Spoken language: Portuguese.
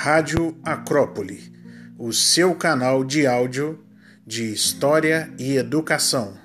Rádio Acrópole, o seu canal de áudio de história e educação.